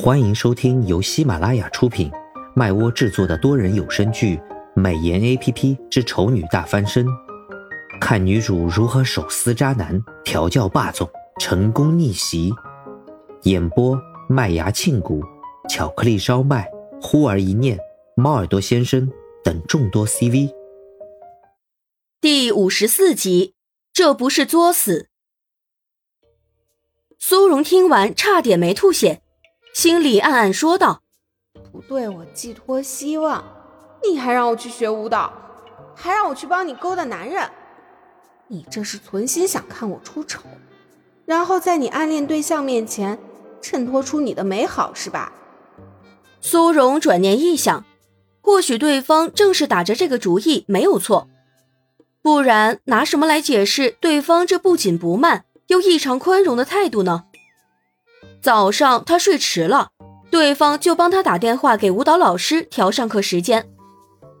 欢迎收听由喜马拉雅出品、麦窝制作的多人有声剧《美颜 A P P 之丑女大翻身》，看女主如何手撕渣男、调教霸总、成功逆袭。演播：麦芽庆谷、巧克力烧麦、忽而一念、猫耳朵先生等众多 C V。第五十四集，这不是作死。苏荣听完，差点没吐血。心里暗暗说道：“不对我寄托希望，你还让我去学舞蹈，还让我去帮你勾搭男人，你这是存心想看我出丑，然后在你暗恋对象面前衬托出你的美好是吧？”苏荣转念一想，或许对方正是打着这个主意没有错，不然拿什么来解释对方这不紧不慢又异常宽容的态度呢？早上他睡迟了，对方就帮他打电话给舞蹈老师调上课时间。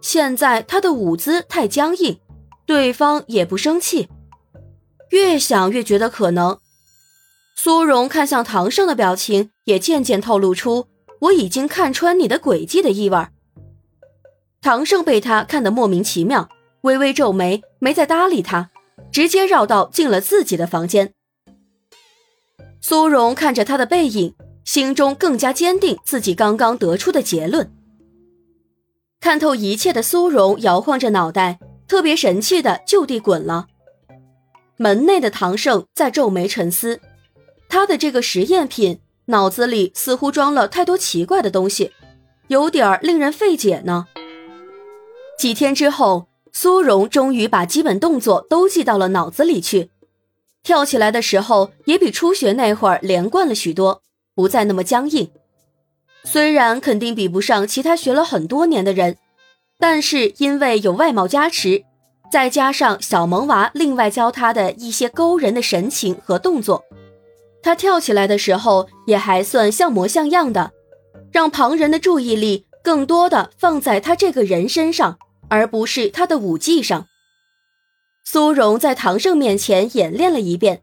现在他的舞姿太僵硬，对方也不生气。越想越觉得可能。苏荣看向唐胜的表情也渐渐透露出我已经看穿你的诡计的意味。唐胜被他看得莫名其妙，微微皱眉，没再搭理他，直接绕道进了自己的房间。苏荣看着他的背影，心中更加坚定自己刚刚得出的结论。看透一切的苏荣摇晃着脑袋，特别神气的就地滚了。门内的唐胜在皱眉沉思，他的这个实验品脑子里似乎装了太多奇怪的东西，有点令人费解呢。几天之后，苏荣终于把基本动作都记到了脑子里去。跳起来的时候也比初学那会儿连贯了许多，不再那么僵硬。虽然肯定比不上其他学了很多年的人，但是因为有外貌加持，再加上小萌娃另外教他的一些勾人的神情和动作，他跳起来的时候也还算像模像样的，让旁人的注意力更多的放在他这个人身上，而不是他的舞技上。苏荣在唐胜面前演练了一遍，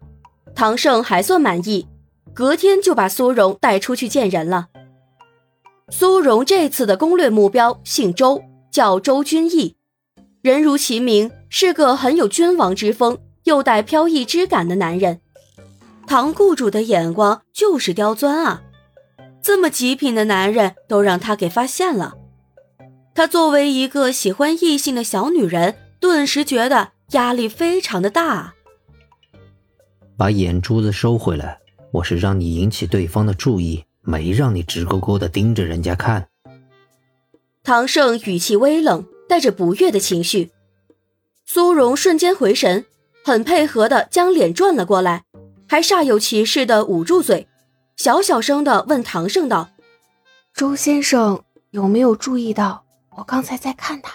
唐胜还算满意，隔天就把苏荣带出去见人了。苏荣这次的攻略目标姓周，叫周君逸，人如其名，是个很有君王之风又带飘逸之感的男人。唐雇主的眼光就是刁钻啊，这么极品的男人都让他给发现了。他作为一个喜欢异性的小女人，顿时觉得。压力非常的大，把眼珠子收回来。我是让你引起对方的注意，没让你直勾勾的盯着人家看。唐胜语气微冷，带着不悦的情绪。苏荣瞬间回神，很配合的将脸转了过来，还煞有其事的捂住嘴，小小声的问唐胜道：“周先生有没有注意到我刚才在看他？”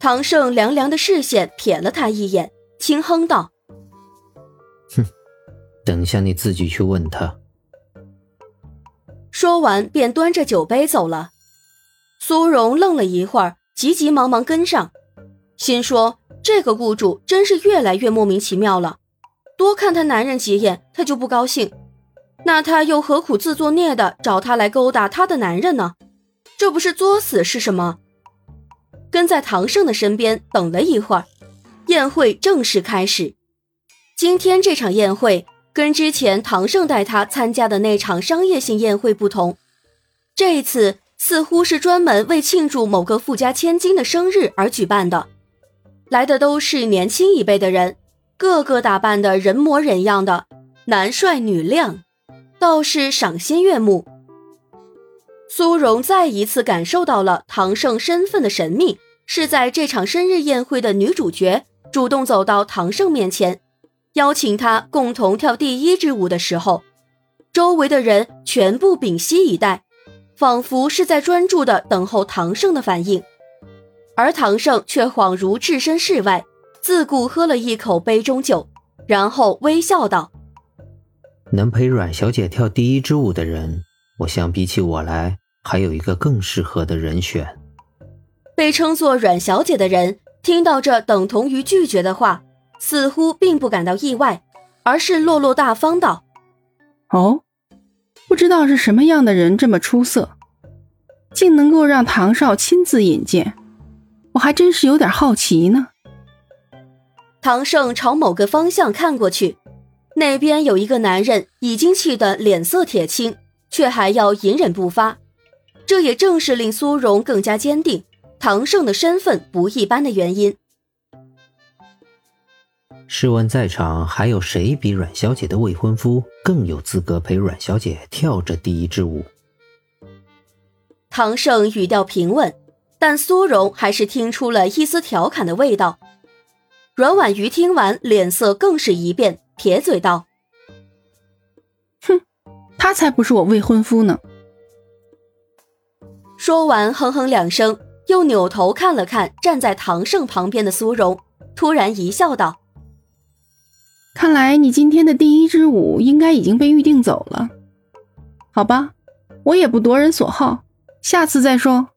唐胜凉凉的视线瞥了他一眼，轻哼道：“哼，等下你自己去问他。”说完便端着酒杯走了。苏荣愣了一会儿，急急忙忙跟上，心说：“这个雇主真是越来越莫名其妙了，多看他男人几眼他就不高兴，那他又何苦自作孽的找他来勾搭他的男人呢？这不是作死是什么？”跟在唐胜的身边等了一会儿，宴会正式开始。今天这场宴会跟之前唐胜带他参加的那场商业性宴会不同，这一次似乎是专门为庆祝某个富家千金的生日而举办的。来的都是年轻一辈的人，个个打扮的人模人样的，男帅女靓，倒是赏心悦目。苏荣再一次感受到了唐胜身份的神秘，是在这场生日宴会的女主角主动走到唐胜面前，邀请他共同跳第一支舞的时候，周围的人全部屏息以待，仿佛是在专注的等候唐胜的反应，而唐胜却恍如置身事外，自顾喝了一口杯中酒，然后微笑道：“能陪阮小姐跳第一支舞的人。”我想，比起我来，还有一个更适合的人选。被称作阮小姐的人听到这等同于拒绝的话，似乎并不感到意外，而是落落大方道：“哦，不知道是什么样的人这么出色，竟能够让唐少亲自引荐，我还真是有点好奇呢。唐盛朝某个方向看过去，那边有一个男人，已经气得脸色铁青，却还要隐忍不发。这也正是令苏荣更加坚定唐胜的身份不一般的原因。试问在场还有谁比阮小姐的未婚夫更有资格陪阮小姐跳这第一支舞？唐胜语调平稳，但苏荣还是听出了一丝调侃的味道。阮婉瑜听完，脸色更是一变，撇嘴道：“哼，他才不是我未婚夫呢。”说完，哼哼两声，又扭头看了看站在唐胜旁边的苏荣，突然一笑，道：“看来你今天的第一支舞应该已经被预定走了。好吧，我也不夺人所好，下次再说。”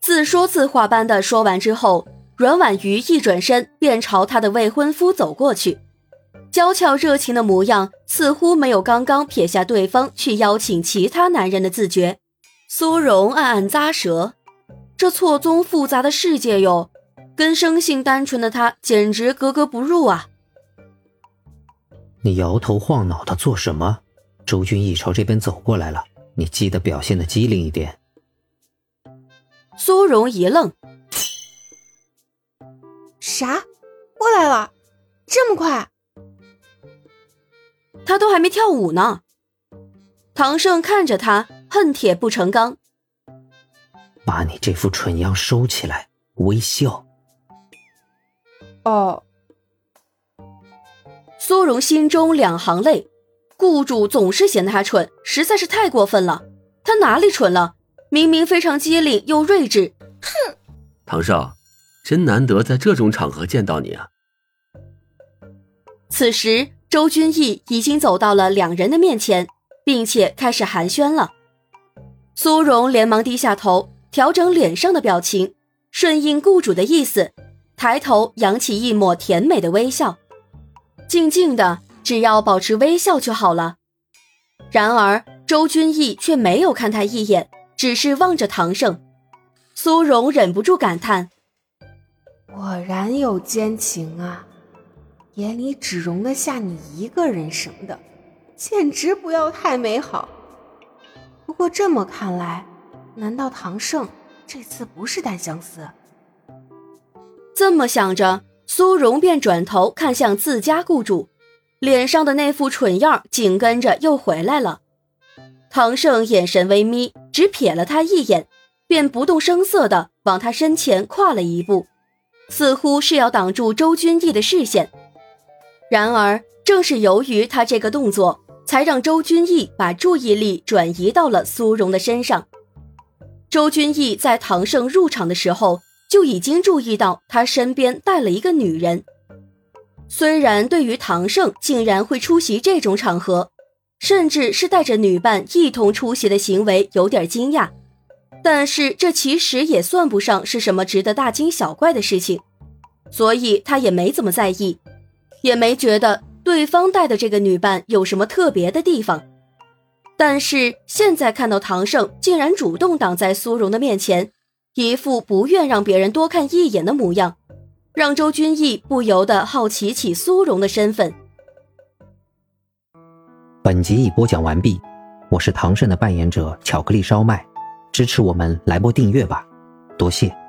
自说自话般的说完之后，阮婉瑜一转身便朝他的未婚夫走过去，娇俏热情的模样似乎没有刚刚撇下对方去邀请其他男人的自觉。苏荣暗暗咂舌，这错综复杂的世界哟，跟生性单纯的他简直格格不入啊！你摇头晃脑的做什么？周君逸朝这边走过来了，你记得表现的机灵一点。苏荣一愣：“啥？过来了？这么快？他都还没跳舞呢。”唐胜看着他。恨铁不成钢，把你这副蠢样收起来，微笑。哦。苏荣心中两行泪，雇主总是嫌他蠢，实在是太过分了。他哪里蠢了？明明非常机灵又睿智。哼！唐少，真难得在这种场合见到你啊。此时，周君逸已经走到了两人的面前，并且开始寒暄了。苏荣连忙低下头，调整脸上的表情，顺应雇主的意思，抬头扬起一抹甜美的微笑。静静的，只要保持微笑就好了。然而周君逸却没有看他一眼，只是望着唐胜。苏荣忍不住感叹：“果然有奸情啊，眼里只容得下你一个人什么的，简直不要太美好。”不过这么看来，难道唐胜这次不是单相思？这么想着，苏荣便转头看向自家雇主，脸上的那副蠢样紧跟着又回来了。唐胜眼神微眯，只瞥了他一眼，便不动声色地往他身前跨了一步，似乎是要挡住周君逸的视线。然而，正是由于他这个动作。才让周君逸把注意力转移到了苏荣的身上。周君逸在唐胜入场的时候就已经注意到他身边带了一个女人。虽然对于唐胜竟然会出席这种场合，甚至是带着女伴一同出席的行为有点惊讶，但是这其实也算不上是什么值得大惊小怪的事情，所以他也没怎么在意，也没觉得。对方带的这个女伴有什么特别的地方？但是现在看到唐胜竟然主动挡在苏荣的面前，一副不愿让别人多看一眼的模样，让周君逸不由得好奇起苏荣的身份。本集已播讲完毕，我是唐胜的扮演者巧克力烧麦，支持我们来波订阅吧，多谢。